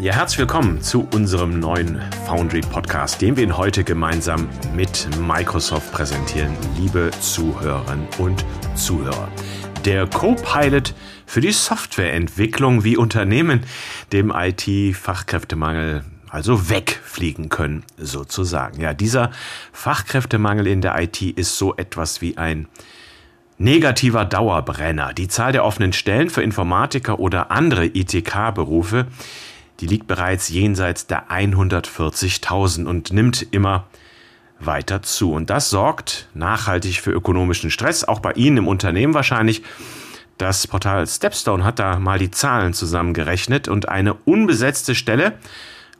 Ja, herzlich willkommen zu unserem neuen Foundry Podcast, den wir Ihnen heute gemeinsam mit Microsoft präsentieren, liebe Zuhörerinnen und Zuhörer. Der Co-Pilot für die Softwareentwicklung, wie Unternehmen dem IT-Fachkräftemangel also wegfliegen können, sozusagen. Ja, dieser Fachkräftemangel in der IT ist so etwas wie ein negativer Dauerbrenner. Die Zahl der offenen Stellen für Informatiker oder andere ITK-Berufe die liegt bereits jenseits der 140.000 und nimmt immer weiter zu. Und das sorgt nachhaltig für ökonomischen Stress, auch bei Ihnen im Unternehmen wahrscheinlich. Das Portal Stepstone hat da mal die Zahlen zusammengerechnet und eine unbesetzte Stelle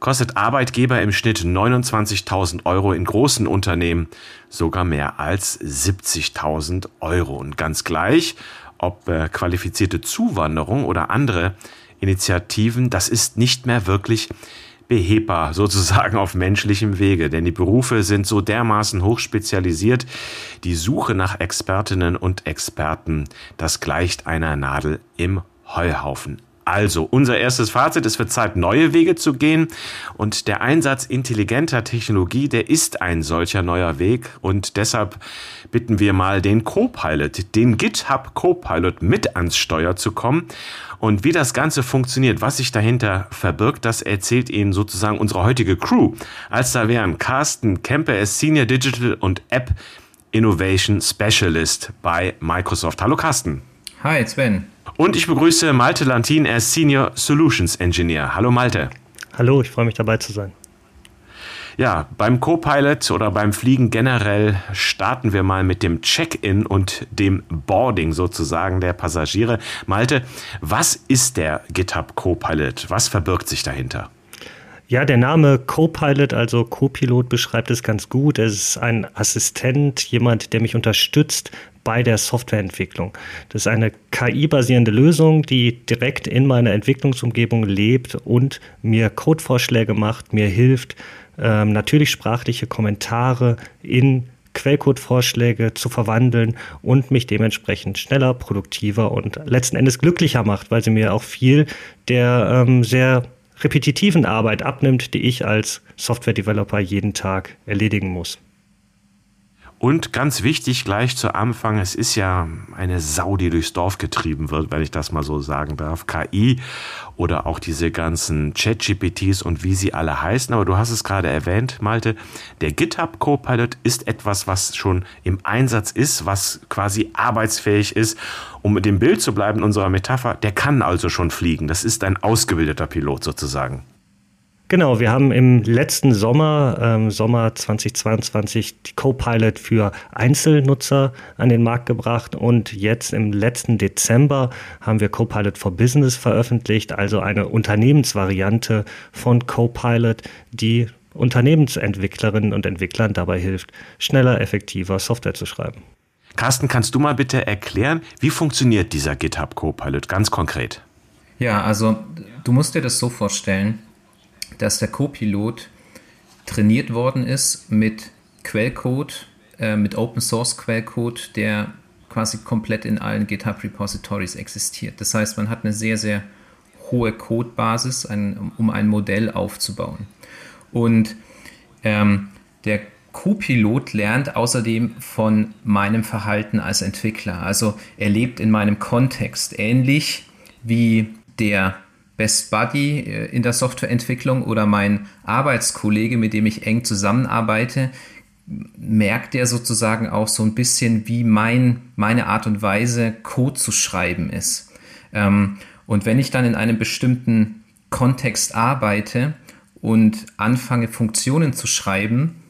kostet Arbeitgeber im Schnitt 29.000 Euro, in großen Unternehmen sogar mehr als 70.000 Euro. Und ganz gleich, ob äh, qualifizierte Zuwanderung oder andere Initiativen, das ist nicht mehr wirklich behebbar sozusagen auf menschlichem Wege, denn die Berufe sind so dermaßen hochspezialisiert, die Suche nach Expertinnen und Experten, das gleicht einer Nadel im Heuhaufen. Also, unser erstes Fazit, es wird Zeit, neue Wege zu gehen und der Einsatz intelligenter Technologie, der ist ein solcher neuer Weg und deshalb bitten wir mal den Copilot, den GitHub Copilot mit ans Steuer zu kommen und wie das Ganze funktioniert, was sich dahinter verbirgt, das erzählt Ihnen sozusagen unsere heutige Crew. Als da wären Carsten Kemper, er Senior Digital und App Innovation Specialist bei Microsoft. Hallo Carsten. Hi Sven. Und ich begrüße Malte Lantin, er ist Senior Solutions Engineer. Hallo Malte. Hallo, ich freue mich dabei zu sein. Ja, beim Copilot oder beim Fliegen generell starten wir mal mit dem Check-in und dem Boarding sozusagen der Passagiere. Malte, was ist der GitHub Copilot? Was verbirgt sich dahinter? Ja, der Name Copilot, also Copilot, beschreibt es ganz gut. Es ist ein Assistent, jemand, der mich unterstützt bei der Softwareentwicklung. Das ist eine KI-basierende Lösung, die direkt in meiner Entwicklungsumgebung lebt und mir Codevorschläge macht, mir hilft, ähm, natürlich sprachliche Kommentare in Quellcode-Vorschläge zu verwandeln und mich dementsprechend schneller, produktiver und letzten Endes glücklicher macht, weil sie mir auch viel der ähm, sehr repetitiven Arbeit abnimmt, die ich als Software-Developer jeden Tag erledigen muss. Und ganz wichtig gleich zu Anfang, es ist ja eine Sau, die durchs Dorf getrieben wird, wenn ich das mal so sagen darf. KI oder auch diese ganzen Chat-GPTs und wie sie alle heißen. Aber du hast es gerade erwähnt, Malte. Der GitHub Copilot ist etwas, was schon im Einsatz ist, was quasi arbeitsfähig ist. Um mit dem Bild zu bleiben, unserer Metapher, der kann also schon fliegen. Das ist ein ausgebildeter Pilot sozusagen. Genau, wir haben im letzten Sommer, ähm, Sommer 2022, die Copilot für Einzelnutzer an den Markt gebracht und jetzt im letzten Dezember haben wir Copilot for Business veröffentlicht, also eine Unternehmensvariante von Copilot, die Unternehmensentwicklerinnen und Entwicklern dabei hilft, schneller, effektiver Software zu schreiben. Carsten, kannst du mal bitte erklären, wie funktioniert dieser GitHub Copilot ganz konkret? Ja, also du musst dir das so vorstellen, dass der Copilot trainiert worden ist mit Quellcode, äh, mit Open Source Quellcode, der quasi komplett in allen GitHub Repositories existiert. Das heißt, man hat eine sehr, sehr hohe Codebasis, ein, um ein Modell aufzubauen. Und ähm, der Copilot lernt außerdem von meinem Verhalten als Entwickler. Also er lebt in meinem Kontext, ähnlich wie der Best Buddy äh, in der Softwareentwicklung oder mein Arbeitskollege, mit dem ich eng zusammenarbeite, merkt er sozusagen auch so ein bisschen, wie mein, meine Art und Weise, Code zu schreiben ist. Ähm, und wenn ich dann in einem bestimmten Kontext arbeite und anfange, Funktionen zu schreiben,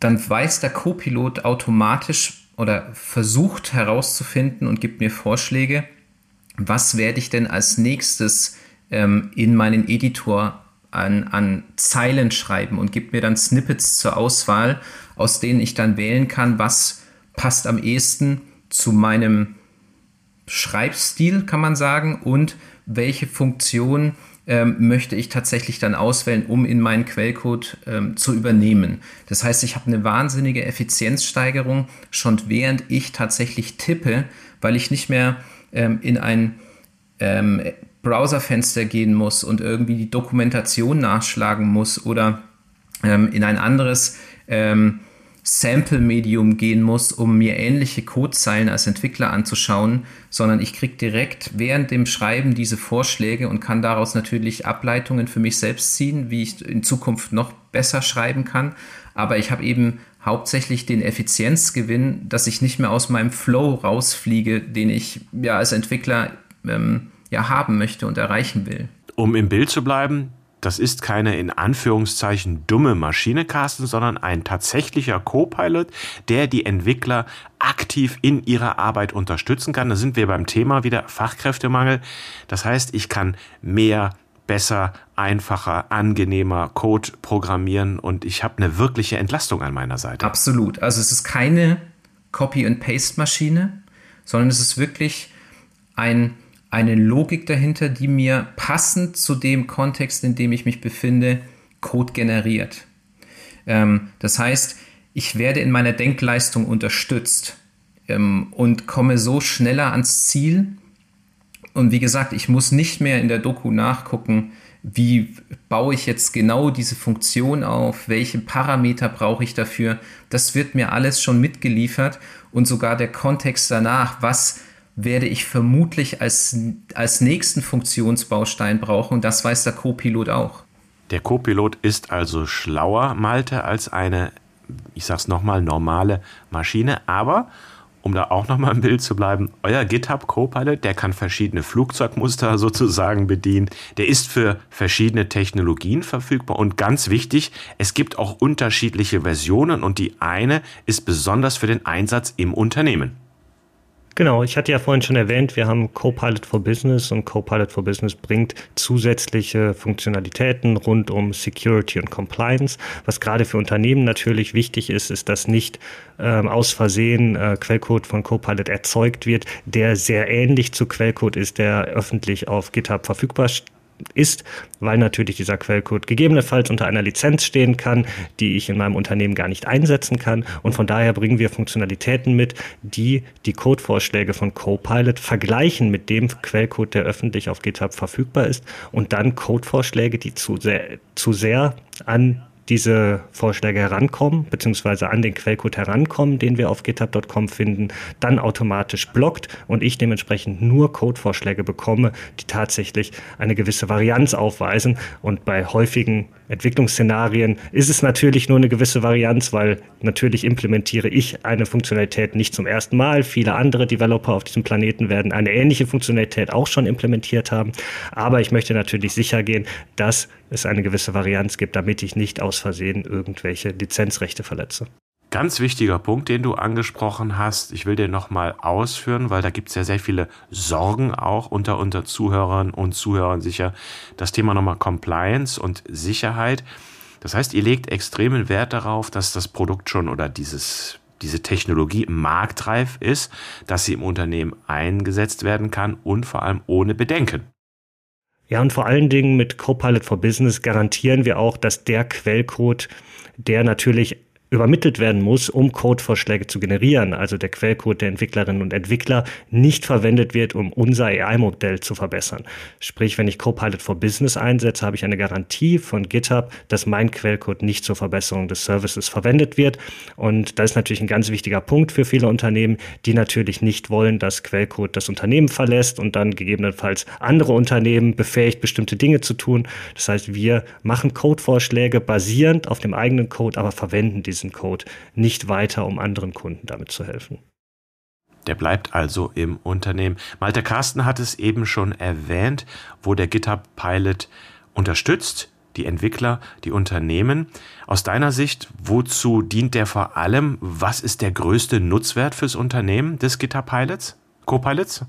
dann weiß der Copilot automatisch oder versucht herauszufinden und gibt mir Vorschläge, was werde ich denn als nächstes ähm, in meinen Editor an, an Zeilen schreiben und gibt mir dann Snippets zur Auswahl, aus denen ich dann wählen kann, was passt am ehesten zu meinem Schreibstil, kann man sagen, und welche Funktion ähm, möchte ich tatsächlich dann auswählen, um in meinen Quellcode ähm, zu übernehmen. Das heißt, ich habe eine wahnsinnige Effizienzsteigerung schon während ich tatsächlich tippe, weil ich nicht mehr ähm, in ein ähm, Browserfenster gehen muss und irgendwie die Dokumentation nachschlagen muss oder ähm, in ein anderes ähm, Sample-Medium gehen muss, um mir ähnliche Codezeilen als Entwickler anzuschauen, sondern ich kriege direkt während dem Schreiben diese Vorschläge und kann daraus natürlich Ableitungen für mich selbst ziehen, wie ich in Zukunft noch besser schreiben kann. Aber ich habe eben hauptsächlich den Effizienzgewinn, dass ich nicht mehr aus meinem Flow rausfliege, den ich ja als Entwickler ähm, ja haben möchte und erreichen will. Um im Bild zu bleiben, das ist keine in Anführungszeichen dumme Maschine, Carsten, sondern ein tatsächlicher Co-Pilot, der die Entwickler aktiv in ihrer Arbeit unterstützen kann. Da sind wir beim Thema wieder Fachkräftemangel. Das heißt, ich kann mehr besser, einfacher, angenehmer Code programmieren und ich habe eine wirkliche Entlastung an meiner Seite. Absolut. Also es ist keine Copy-and-Paste-Maschine, sondern es ist wirklich ein eine Logik dahinter, die mir passend zu dem Kontext, in dem ich mich befinde, Code generiert. Ähm, das heißt, ich werde in meiner Denkleistung unterstützt ähm, und komme so schneller ans Ziel. Und wie gesagt, ich muss nicht mehr in der Doku nachgucken, wie baue ich jetzt genau diese Funktion auf, welche Parameter brauche ich dafür. Das wird mir alles schon mitgeliefert und sogar der Kontext danach, was werde ich vermutlich als, als nächsten Funktionsbaustein brauchen. Das weiß der Co-Pilot auch. Der Co-Pilot ist also schlauer, Malte, als eine, ich sag's nochmal, normale Maschine. Aber, um da auch nochmal im Bild zu bleiben, euer GitHub Copilot, der kann verschiedene Flugzeugmuster sozusagen bedienen. Der ist für verschiedene Technologien verfügbar. Und ganz wichtig, es gibt auch unterschiedliche Versionen und die eine ist besonders für den Einsatz im Unternehmen. Genau, ich hatte ja vorhin schon erwähnt, wir haben Copilot for Business und Copilot for Business bringt zusätzliche Funktionalitäten rund um Security und Compliance. Was gerade für Unternehmen natürlich wichtig ist, ist, dass nicht ähm, aus Versehen äh, Quellcode von Copilot erzeugt wird, der sehr ähnlich zu Quellcode ist, der öffentlich auf GitHub verfügbar ist, weil natürlich dieser Quellcode gegebenenfalls unter einer Lizenz stehen kann, die ich in meinem Unternehmen gar nicht einsetzen kann. Und von daher bringen wir Funktionalitäten mit, die die Codevorschläge von Copilot vergleichen mit dem Quellcode, der öffentlich auf GitHub verfügbar ist und dann Codevorschläge, die zu sehr, zu sehr an diese Vorschläge herankommen, beziehungsweise an den Quellcode herankommen, den wir auf github.com finden, dann automatisch blockt und ich dementsprechend nur Codevorschläge bekomme, die tatsächlich eine gewisse Varianz aufweisen. Und bei häufigen Entwicklungsszenarien ist es natürlich nur eine gewisse Varianz, weil natürlich implementiere ich eine Funktionalität nicht zum ersten Mal. Viele andere Developer auf diesem Planeten werden eine ähnliche Funktionalität auch schon implementiert haben. Aber ich möchte natürlich sicher gehen, dass es eine gewisse Varianz gibt, damit ich nicht aus Versehen irgendwelche Lizenzrechte verletze. Ganz wichtiger Punkt, den du angesprochen hast. Ich will den nochmal ausführen, weil da gibt es ja sehr viele Sorgen auch unter, unter Zuhörern und Zuhörern sicher. Das Thema nochmal Compliance und Sicherheit. Das heißt, ihr legt extremen Wert darauf, dass das Produkt schon oder dieses, diese Technologie marktreif ist, dass sie im Unternehmen eingesetzt werden kann und vor allem ohne Bedenken. Ja, und vor allen Dingen mit Copilot for Business garantieren wir auch, dass der Quellcode, der natürlich übermittelt werden muss, um Codevorschläge zu generieren, also der Quellcode der Entwicklerinnen und Entwickler, nicht verwendet wird, um unser AI-Modell zu verbessern. Sprich, wenn ich Copilot for Business einsetze, habe ich eine Garantie von GitHub, dass mein Quellcode nicht zur Verbesserung des Services verwendet wird. Und das ist natürlich ein ganz wichtiger Punkt für viele Unternehmen, die natürlich nicht wollen, dass Quellcode das Unternehmen verlässt und dann gegebenenfalls andere Unternehmen befähigt, bestimmte Dinge zu tun. Das heißt, wir machen Codevorschläge basierend auf dem eigenen Code, aber verwenden diesen diesen Code nicht weiter, um anderen Kunden damit zu helfen. Der bleibt also im Unternehmen. Malte Carsten hat es eben schon erwähnt, wo der GitHub Pilot unterstützt, die Entwickler, die Unternehmen. Aus deiner Sicht, wozu dient der vor allem? Was ist der größte Nutzwert fürs Unternehmen des GitHub Pilots? Co-Pilots?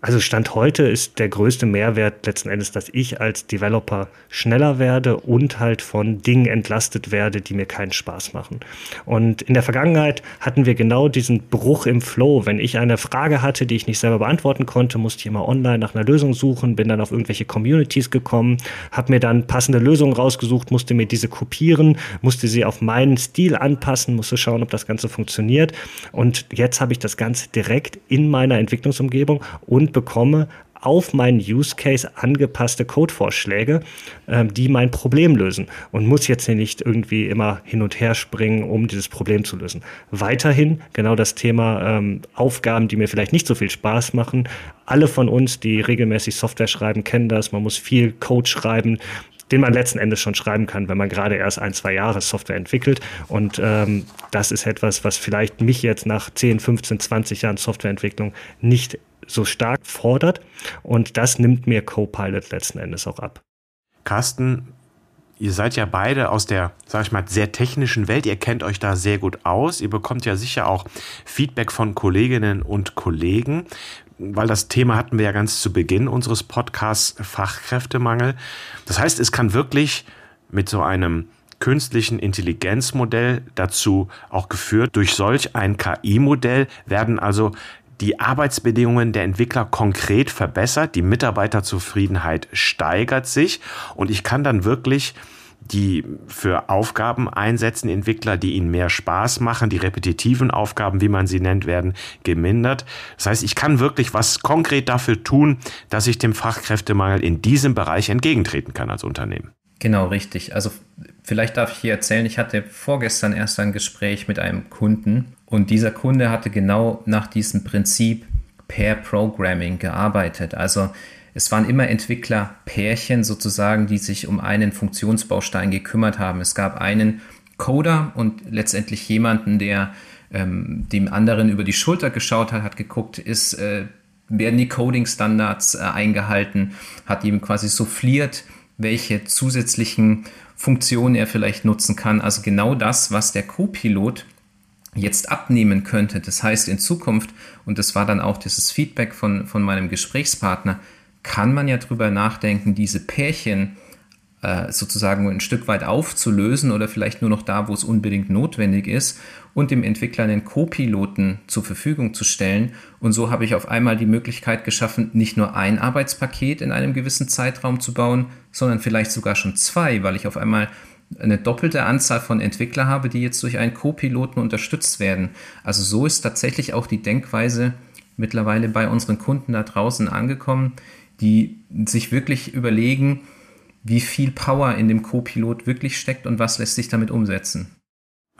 Also Stand heute ist der größte Mehrwert letzten Endes, dass ich als Developer schneller werde und halt von Dingen entlastet werde, die mir keinen Spaß machen. Und in der Vergangenheit hatten wir genau diesen Bruch im Flow. Wenn ich eine Frage hatte, die ich nicht selber beantworten konnte, musste ich immer online nach einer Lösung suchen, bin dann auf irgendwelche Communities gekommen, habe mir dann passende Lösungen rausgesucht, musste mir diese kopieren, musste sie auf meinen Stil anpassen, musste schauen, ob das Ganze funktioniert. Und jetzt habe ich das Ganze direkt in meiner Entwicklungsumgebung und und bekomme auf meinen Use Case angepasste Codevorschläge, ähm, die mein Problem lösen und muss jetzt hier nicht irgendwie immer hin und her springen, um dieses Problem zu lösen. Weiterhin genau das Thema ähm, Aufgaben, die mir vielleicht nicht so viel Spaß machen. Alle von uns, die regelmäßig Software schreiben, kennen das. Man muss viel Code schreiben den man letzten Endes schon schreiben kann, wenn man gerade erst ein, zwei Jahre Software entwickelt. Und ähm, das ist etwas, was vielleicht mich jetzt nach 10, 15, 20 Jahren Softwareentwicklung nicht so stark fordert. Und das nimmt mir Copilot letzten Endes auch ab. Carsten, ihr seid ja beide aus der, sag ich mal, sehr technischen Welt. Ihr kennt euch da sehr gut aus. Ihr bekommt ja sicher auch Feedback von Kolleginnen und Kollegen, weil das Thema hatten wir ja ganz zu Beginn unseres Podcasts Fachkräftemangel. Das heißt, es kann wirklich mit so einem künstlichen Intelligenzmodell dazu auch geführt. Durch solch ein KI-Modell werden also die Arbeitsbedingungen der Entwickler konkret verbessert, die Mitarbeiterzufriedenheit steigert sich und ich kann dann wirklich die für Aufgaben einsetzen, Entwickler, die ihnen mehr Spaß machen, die repetitiven Aufgaben, wie man sie nennt, werden gemindert. Das heißt, ich kann wirklich was konkret dafür tun, dass ich dem Fachkräftemangel in diesem Bereich entgegentreten kann als Unternehmen. Genau, richtig. Also vielleicht darf ich hier erzählen, ich hatte vorgestern erst ein Gespräch mit einem Kunden und dieser Kunde hatte genau nach diesem Prinzip Pair Programming gearbeitet. Also es waren immer Entwicklerpärchen sozusagen, die sich um einen Funktionsbaustein gekümmert haben. Es gab einen Coder und letztendlich jemanden, der ähm, dem anderen über die Schulter geschaut hat, hat geguckt, ist, äh, werden die Coding-Standards äh, eingehalten, hat ihm quasi souffliert, welche zusätzlichen Funktionen er vielleicht nutzen kann. Also genau das, was der Co-Pilot jetzt abnehmen könnte. Das heißt in Zukunft, und das war dann auch dieses Feedback von, von meinem Gesprächspartner, kann man ja drüber nachdenken, diese Pärchen äh, sozusagen ein Stück weit aufzulösen oder vielleicht nur noch da, wo es unbedingt notwendig ist und dem Entwickler einen Co-Piloten zur Verfügung zu stellen. Und so habe ich auf einmal die Möglichkeit geschaffen, nicht nur ein Arbeitspaket in einem gewissen Zeitraum zu bauen, sondern vielleicht sogar schon zwei, weil ich auf einmal eine doppelte Anzahl von Entwickler habe, die jetzt durch einen Co-Piloten unterstützt werden. Also so ist tatsächlich auch die Denkweise mittlerweile bei unseren Kunden da draußen angekommen, die sich wirklich überlegen, wie viel Power in dem Co-Pilot wirklich steckt und was lässt sich damit umsetzen.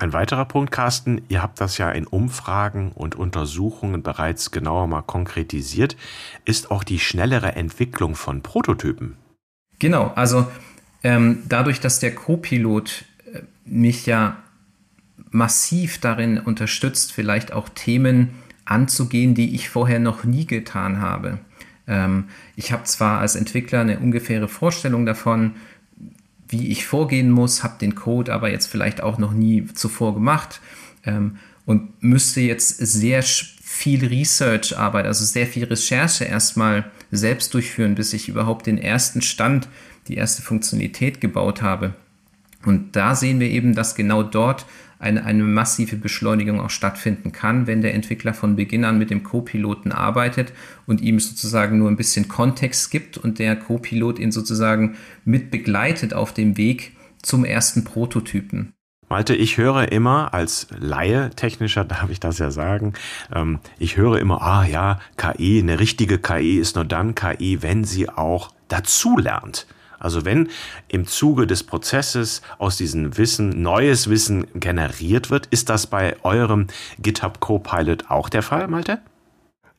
Ein weiterer Punkt, Carsten, ihr habt das ja in Umfragen und Untersuchungen bereits genauer mal konkretisiert, ist auch die schnellere Entwicklung von Prototypen. Genau, also ähm, dadurch, dass der Co-Pilot äh, mich ja massiv darin unterstützt, vielleicht auch Themen anzugehen, die ich vorher noch nie getan habe. Ähm, ich habe zwar als Entwickler eine ungefähre Vorstellung davon, wie ich vorgehen muss, habe den Code aber jetzt vielleicht auch noch nie zuvor gemacht ähm, und müsste jetzt sehr viel Research-Arbeit, also sehr viel Recherche erstmal selbst durchführen, bis ich überhaupt den ersten Stand die erste Funktionalität gebaut habe. Und da sehen wir eben, dass genau dort eine, eine massive Beschleunigung auch stattfinden kann, wenn der Entwickler von Beginn an mit dem Co-Piloten arbeitet und ihm sozusagen nur ein bisschen Kontext gibt und der Co-Pilot ihn sozusagen mit begleitet auf dem Weg zum ersten Prototypen. Malte, ich höre immer als Laie, technischer darf ich das ja sagen, ähm, ich höre immer, ah ja, KI, eine richtige KI ist nur dann KI, wenn sie auch dazu lernt. Also wenn im Zuge des Prozesses aus diesem Wissen neues Wissen generiert wird, ist das bei eurem GitHub Copilot auch der Fall, Malte?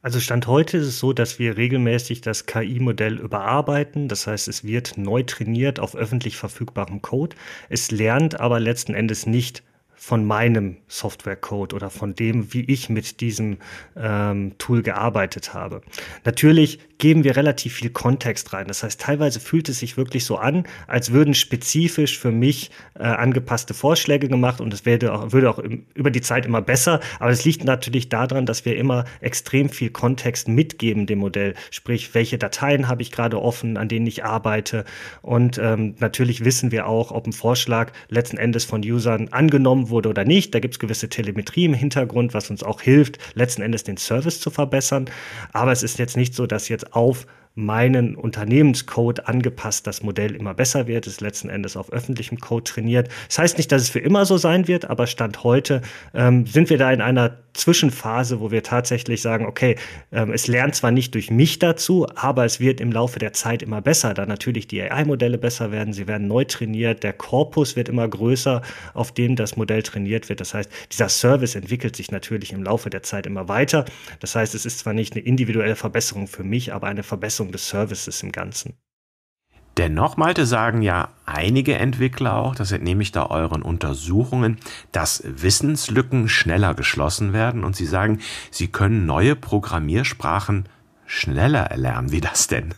Also Stand heute ist es so, dass wir regelmäßig das KI-Modell überarbeiten. Das heißt, es wird neu trainiert auf öffentlich verfügbarem Code. Es lernt aber letzten Endes nicht von meinem Softwarecode oder von dem, wie ich mit diesem ähm, Tool gearbeitet habe. Natürlich geben wir relativ viel Kontext rein. Das heißt, teilweise fühlt es sich wirklich so an, als würden spezifisch für mich äh, angepasste Vorschläge gemacht und es würde auch, würde auch im, über die Zeit immer besser. Aber es liegt natürlich daran, dass wir immer extrem viel Kontext mitgeben dem Modell. Sprich, welche Dateien habe ich gerade offen, an denen ich arbeite. Und ähm, natürlich wissen wir auch, ob ein Vorschlag letzten Endes von Usern angenommen wurde oder nicht. Da gibt es gewisse Telemetrie im Hintergrund, was uns auch hilft, letzten Endes den Service zu verbessern. Aber es ist jetzt nicht so, dass jetzt auf meinen Unternehmenscode angepasst das Modell immer besser wird, es letzten Endes auf öffentlichem Code trainiert. Das heißt nicht, dass es für immer so sein wird, aber Stand heute ähm, sind wir da in einer Zwischenphase, wo wir tatsächlich sagen, okay, ähm, es lernt zwar nicht durch mich dazu, aber es wird im Laufe der Zeit immer besser, da natürlich die AI-Modelle besser werden, sie werden neu trainiert, der Korpus wird immer größer, auf dem das Modell trainiert wird. Das heißt, dieser Service entwickelt sich natürlich im Laufe der Zeit immer weiter. Das heißt, es ist zwar nicht eine individuelle Verbesserung für mich, aber eine Verbesserung des Services im Ganzen. Dennoch, Malte, sagen ja einige Entwickler auch, das entnehme ich da euren Untersuchungen, dass Wissenslücken schneller geschlossen werden und sie sagen, sie können neue Programmiersprachen schneller erlernen. Wie das denn?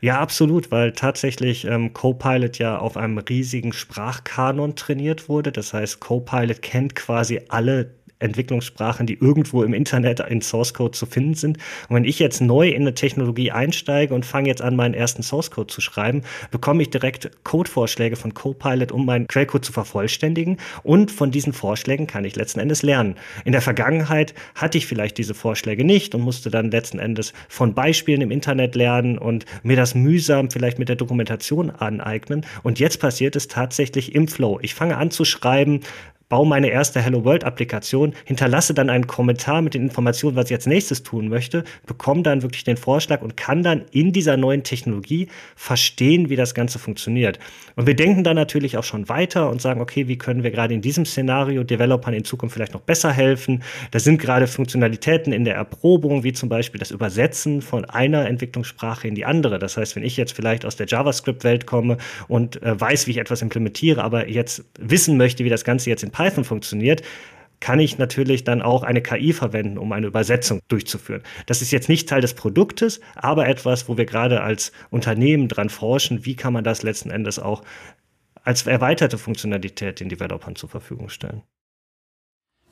Ja, absolut, weil tatsächlich ähm, Copilot ja auf einem riesigen Sprachkanon trainiert wurde. Das heißt, Copilot kennt quasi alle Entwicklungssprachen, die irgendwo im Internet in Source Code zu finden sind. Und wenn ich jetzt neu in eine Technologie einsteige und fange jetzt an, meinen ersten Source Code zu schreiben, bekomme ich direkt Codevorschläge von Copilot, um meinen Quellcode zu vervollständigen. Und von diesen Vorschlägen kann ich letzten Endes lernen. In der Vergangenheit hatte ich vielleicht diese Vorschläge nicht und musste dann letzten Endes von Beispielen im Internet lernen und mir das mühsam vielleicht mit der Dokumentation aneignen. Und jetzt passiert es tatsächlich im Flow. Ich fange an zu schreiben, baue meine erste Hello World Applikation, hinterlasse dann einen Kommentar mit den Informationen, was ich als nächstes tun möchte, bekomme dann wirklich den Vorschlag und kann dann in dieser neuen Technologie verstehen, wie das Ganze funktioniert. Und wir denken dann natürlich auch schon weiter und sagen, okay, wie können wir gerade in diesem Szenario Developern in Zukunft vielleicht noch besser helfen? Da sind gerade Funktionalitäten in der Erprobung, wie zum Beispiel das Übersetzen von einer Entwicklungssprache in die andere. Das heißt, wenn ich jetzt vielleicht aus der JavaScript-Welt komme und äh, weiß, wie ich etwas implementiere, aber jetzt wissen möchte, wie das Ganze jetzt in Python funktioniert, kann ich natürlich dann auch eine KI verwenden, um eine Übersetzung durchzuführen. Das ist jetzt nicht Teil des Produktes, aber etwas, wo wir gerade als Unternehmen dran forschen, wie kann man das letzten Endes auch als erweiterte Funktionalität den Developern zur Verfügung stellen.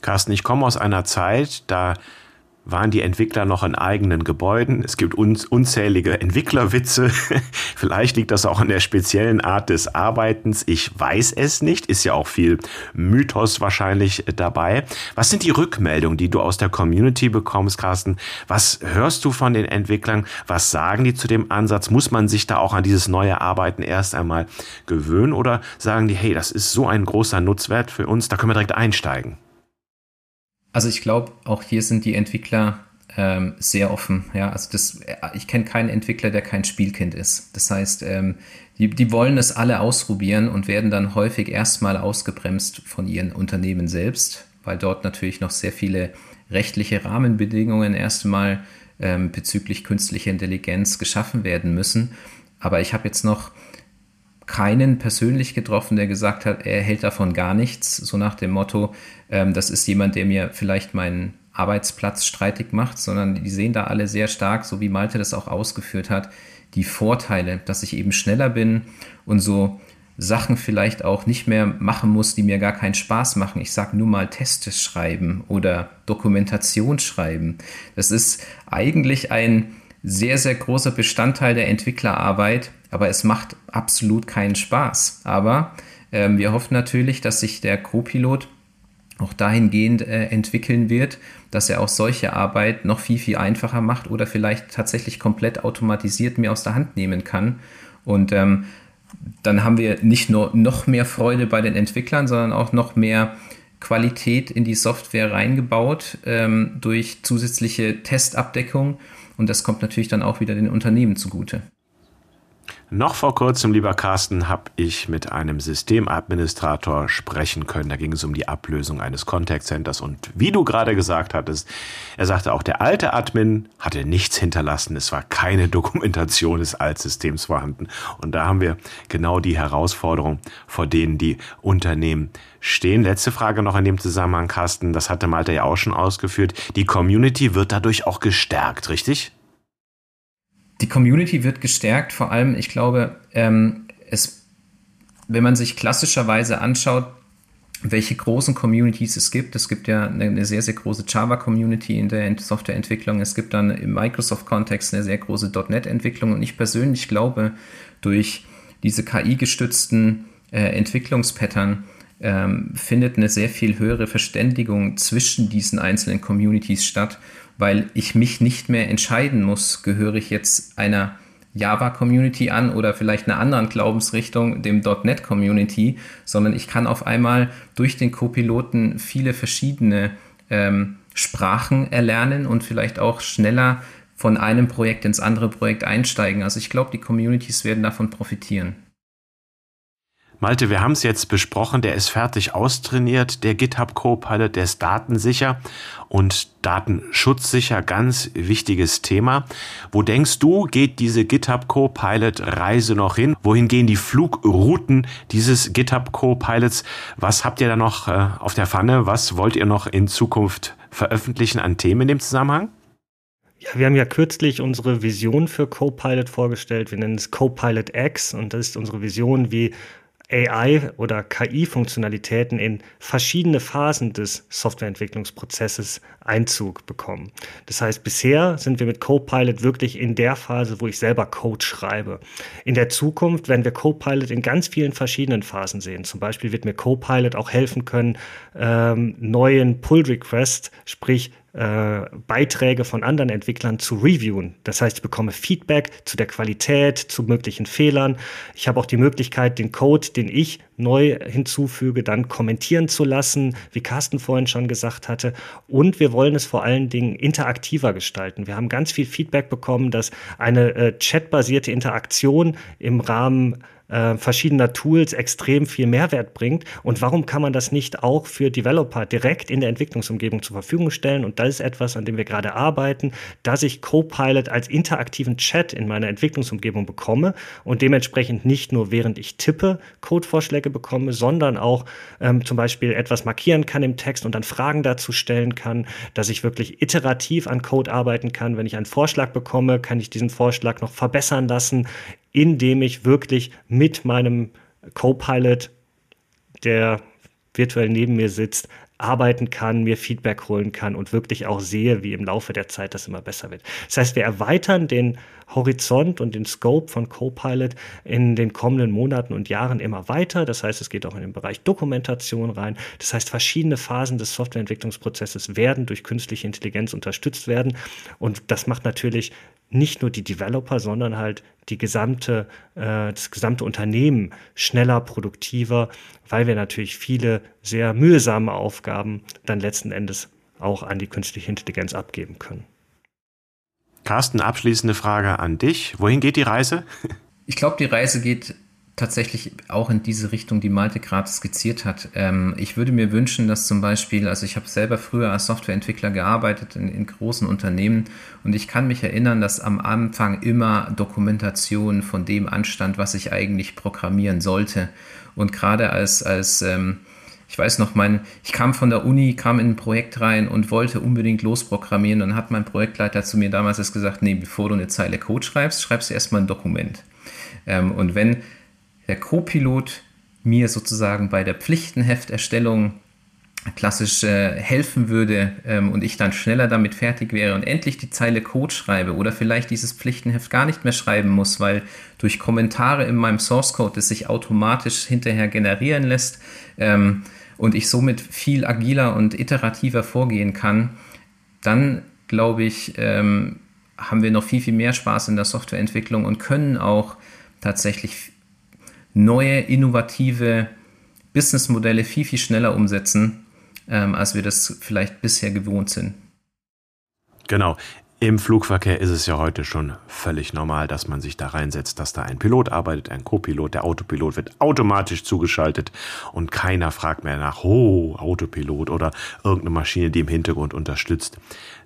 Carsten, ich komme aus einer Zeit, da waren die Entwickler noch in eigenen Gebäuden. Es gibt uns, unzählige Entwicklerwitze. Vielleicht liegt das auch an der speziellen Art des Arbeitens. Ich weiß es nicht. Ist ja auch viel Mythos wahrscheinlich dabei. Was sind die Rückmeldungen, die du aus der Community bekommst, Carsten? Was hörst du von den Entwicklern? Was sagen die zu dem Ansatz? Muss man sich da auch an dieses neue Arbeiten erst einmal gewöhnen oder sagen die, hey, das ist so ein großer Nutzwert für uns, da können wir direkt einsteigen? Also ich glaube, auch hier sind die Entwickler ähm, sehr offen. Ja, also das, äh, ich kenne keinen Entwickler, der kein Spielkind ist. Das heißt, ähm, die, die wollen es alle ausprobieren und werden dann häufig erstmal ausgebremst von ihren Unternehmen selbst, weil dort natürlich noch sehr viele rechtliche Rahmenbedingungen erstmal ähm, bezüglich künstlicher Intelligenz geschaffen werden müssen. Aber ich habe jetzt noch keinen persönlich getroffen, der gesagt hat, er hält davon gar nichts, so nach dem Motto, ähm, das ist jemand, der mir vielleicht meinen Arbeitsplatz streitig macht, sondern die sehen da alle sehr stark, so wie Malte das auch ausgeführt hat, die Vorteile, dass ich eben schneller bin und so Sachen vielleicht auch nicht mehr machen muss, die mir gar keinen Spaß machen. Ich sage nur mal Tests schreiben oder Dokumentation schreiben. Das ist eigentlich ein sehr, sehr großer Bestandteil der Entwicklerarbeit, aber es macht absolut keinen Spaß. Aber äh, wir hoffen natürlich, dass sich der Co-Pilot auch dahingehend äh, entwickeln wird, dass er auch solche Arbeit noch viel, viel einfacher macht oder vielleicht tatsächlich komplett automatisiert mir aus der Hand nehmen kann. Und ähm, dann haben wir nicht nur noch mehr Freude bei den Entwicklern, sondern auch noch mehr Qualität in die Software reingebaut ähm, durch zusätzliche Testabdeckung und das kommt natürlich dann auch wieder den Unternehmen zugute. Noch vor kurzem, lieber Carsten, habe ich mit einem Systemadministrator sprechen können. Da ging es um die Ablösung eines Contact Centers. Und wie du gerade gesagt hattest, er sagte auch, der alte Admin hatte nichts hinterlassen. Es war keine Dokumentation des Altsystems vorhanden. Und da haben wir genau die Herausforderung, vor denen die Unternehmen stehen. Letzte Frage noch in dem Zusammenhang, Carsten. Das hatte Malte ja auch schon ausgeführt. Die Community wird dadurch auch gestärkt, richtig? Die Community wird gestärkt, vor allem, ich glaube, ähm, es, wenn man sich klassischerweise anschaut, welche großen Communities es gibt. Es gibt ja eine, eine sehr, sehr große Java-Community in der Softwareentwicklung. Es gibt dann im Microsoft-Kontext eine sehr große .NET-Entwicklung. Und ich persönlich glaube, durch diese KI-gestützten äh, Entwicklungspattern ähm, findet eine sehr viel höhere Verständigung zwischen diesen einzelnen Communities statt weil ich mich nicht mehr entscheiden muss, gehöre ich jetzt einer Java-Community an oder vielleicht einer anderen Glaubensrichtung, dem .NET-Community, sondern ich kann auf einmal durch den Copiloten viele verschiedene ähm, Sprachen erlernen und vielleicht auch schneller von einem Projekt ins andere Projekt einsteigen. Also ich glaube, die Communities werden davon profitieren. Malte, wir haben es jetzt besprochen, der ist fertig austrainiert, der GitHub Copilot, der ist datensicher und datenschutzsicher, ganz wichtiges Thema. Wo denkst du, geht diese GitHub Copilot Reise noch hin? Wohin gehen die Flugrouten dieses GitHub Copilots? Was habt ihr da noch äh, auf der Pfanne? Was wollt ihr noch in Zukunft veröffentlichen an Themen in dem Zusammenhang? Ja, wir haben ja kürzlich unsere Vision für Copilot vorgestellt. Wir nennen es Copilot X und das ist unsere Vision, wie AI oder KI-Funktionalitäten in verschiedene Phasen des Softwareentwicklungsprozesses Einzug bekommen. Das heißt, bisher sind wir mit Copilot wirklich in der Phase, wo ich selber Code schreibe. In der Zukunft werden wir Copilot in ganz vielen verschiedenen Phasen sehen. Zum Beispiel wird mir Copilot auch helfen können, ähm, neuen Pull-Request, sprich äh, Beiträge von anderen Entwicklern zu reviewen. Das heißt, ich bekomme Feedback zu der Qualität, zu möglichen Fehlern. Ich habe auch die Möglichkeit, den Code, den ich neu hinzufüge, dann kommentieren zu lassen, wie Carsten vorhin schon gesagt hatte. Und wir wollen es vor allen Dingen interaktiver gestalten. Wir haben ganz viel Feedback bekommen, dass eine äh, chatbasierte Interaktion im Rahmen äh, verschiedener Tools extrem viel Mehrwert bringt. Und warum kann man das nicht auch für Developer direkt in der Entwicklungsumgebung zur Verfügung stellen? Und das ist etwas, an dem wir gerade arbeiten, dass ich Copilot als interaktiven Chat in meiner Entwicklungsumgebung bekomme und dementsprechend nicht nur während ich tippe Codevorschläge bekomme, sondern auch ähm, zum Beispiel etwas markieren kann im Text und dann Fragen dazu stellen kann, dass ich wirklich iterativ an Code arbeiten kann. Wenn ich einen Vorschlag bekomme, kann ich diesen Vorschlag noch verbessern lassen, indem ich wirklich mit meinem Co-Pilot, der virtuell neben mir sitzt, arbeiten kann, mir Feedback holen kann und wirklich auch sehe, wie im Laufe der Zeit das immer besser wird. Das heißt, wir erweitern den Horizont und den Scope von Copilot in den kommenden Monaten und Jahren immer weiter. Das heißt, es geht auch in den Bereich Dokumentation rein. Das heißt, verschiedene Phasen des Softwareentwicklungsprozesses werden durch künstliche Intelligenz unterstützt werden. Und das macht natürlich nicht nur die Developer, sondern halt die gesamte, äh, das gesamte Unternehmen schneller, produktiver, weil wir natürlich viele sehr mühsame Aufgaben dann letzten Endes auch an die künstliche Intelligenz abgeben können. Carsten, abschließende Frage an dich. Wohin geht die Reise? Ich glaube, die Reise geht tatsächlich auch in diese Richtung, die Malte gerade skizziert hat. Ähm, ich würde mir wünschen, dass zum Beispiel, also ich habe selber früher als Softwareentwickler gearbeitet in, in, großen Unternehmen und ich kann mich erinnern, dass am Anfang immer Dokumentation von dem anstand, was ich eigentlich programmieren sollte. Und gerade als, als ähm, ich weiß noch, mein, ich kam von der Uni, kam in ein Projekt rein und wollte unbedingt losprogrammieren. Dann hat mein Projektleiter zu mir damals gesagt, nee, bevor du eine Zeile Code schreibst, schreibst du erstmal ein Dokument. Ähm, und wenn der Co-Pilot mir sozusagen bei der Pflichtenhefterstellung klassisch äh, helfen würde ähm, und ich dann schneller damit fertig wäre und endlich die Zeile Code schreibe oder vielleicht dieses Pflichtenheft gar nicht mehr schreiben muss, weil durch Kommentare in meinem Source Code es sich automatisch hinterher generieren lässt ähm, und ich somit viel agiler und iterativer vorgehen kann, dann glaube ich, ähm, haben wir noch viel, viel mehr Spaß in der Softwareentwicklung und können auch tatsächlich neue, innovative Businessmodelle viel, viel schneller umsetzen, ähm, als wir das vielleicht bisher gewohnt sind. Genau. Im Flugverkehr ist es ja heute schon völlig normal, dass man sich da reinsetzt, dass da ein Pilot arbeitet, ein Copilot. Der Autopilot wird automatisch zugeschaltet und keiner fragt mehr nach, oh, Autopilot oder irgendeine Maschine, die im Hintergrund unterstützt.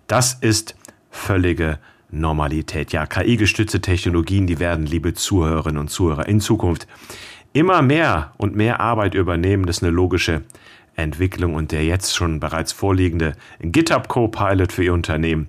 Das ist völlige Normalität. Ja, KI-gestützte Technologien, die werden, liebe Zuhörerinnen und Zuhörer, in Zukunft immer mehr und mehr Arbeit übernehmen. Das ist eine logische Entwicklung und der jetzt schon bereits vorliegende GitHub Copilot für Ihr Unternehmen,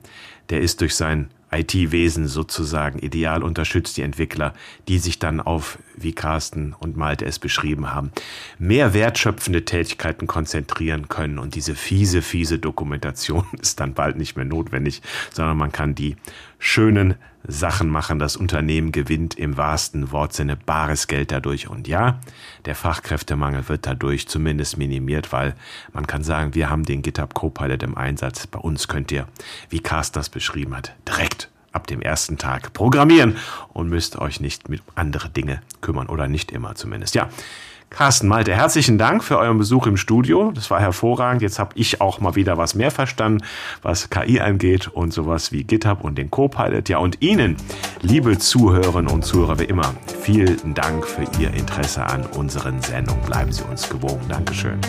der ist durch sein IT-Wesen sozusagen ideal unterstützt die Entwickler, die sich dann auf, wie Carsten und Malte es beschrieben haben, mehr wertschöpfende Tätigkeiten konzentrieren können. Und diese fiese, fiese Dokumentation ist dann bald nicht mehr notwendig, sondern man kann die schönen Sachen machen. Das Unternehmen gewinnt im wahrsten Wortsinne bares Geld dadurch. Und ja, der Fachkräftemangel wird dadurch zumindest minimiert, weil man kann sagen, wir haben den GitHub Copilot im Einsatz. Bei uns könnt ihr, wie Carsten das beschrieben hat, direkt ab dem ersten Tag programmieren und müsst euch nicht mit andere Dinge kümmern oder nicht immer zumindest. Ja. Carsten Malte, herzlichen Dank für euren Besuch im Studio. Das war hervorragend. Jetzt habe ich auch mal wieder was mehr verstanden, was KI angeht und sowas wie GitHub und den Copilot. Ja, und Ihnen, liebe Zuhörerinnen und Zuhörer, wie immer, vielen Dank für Ihr Interesse an unseren Sendungen. Bleiben Sie uns gewogen. Dankeschön.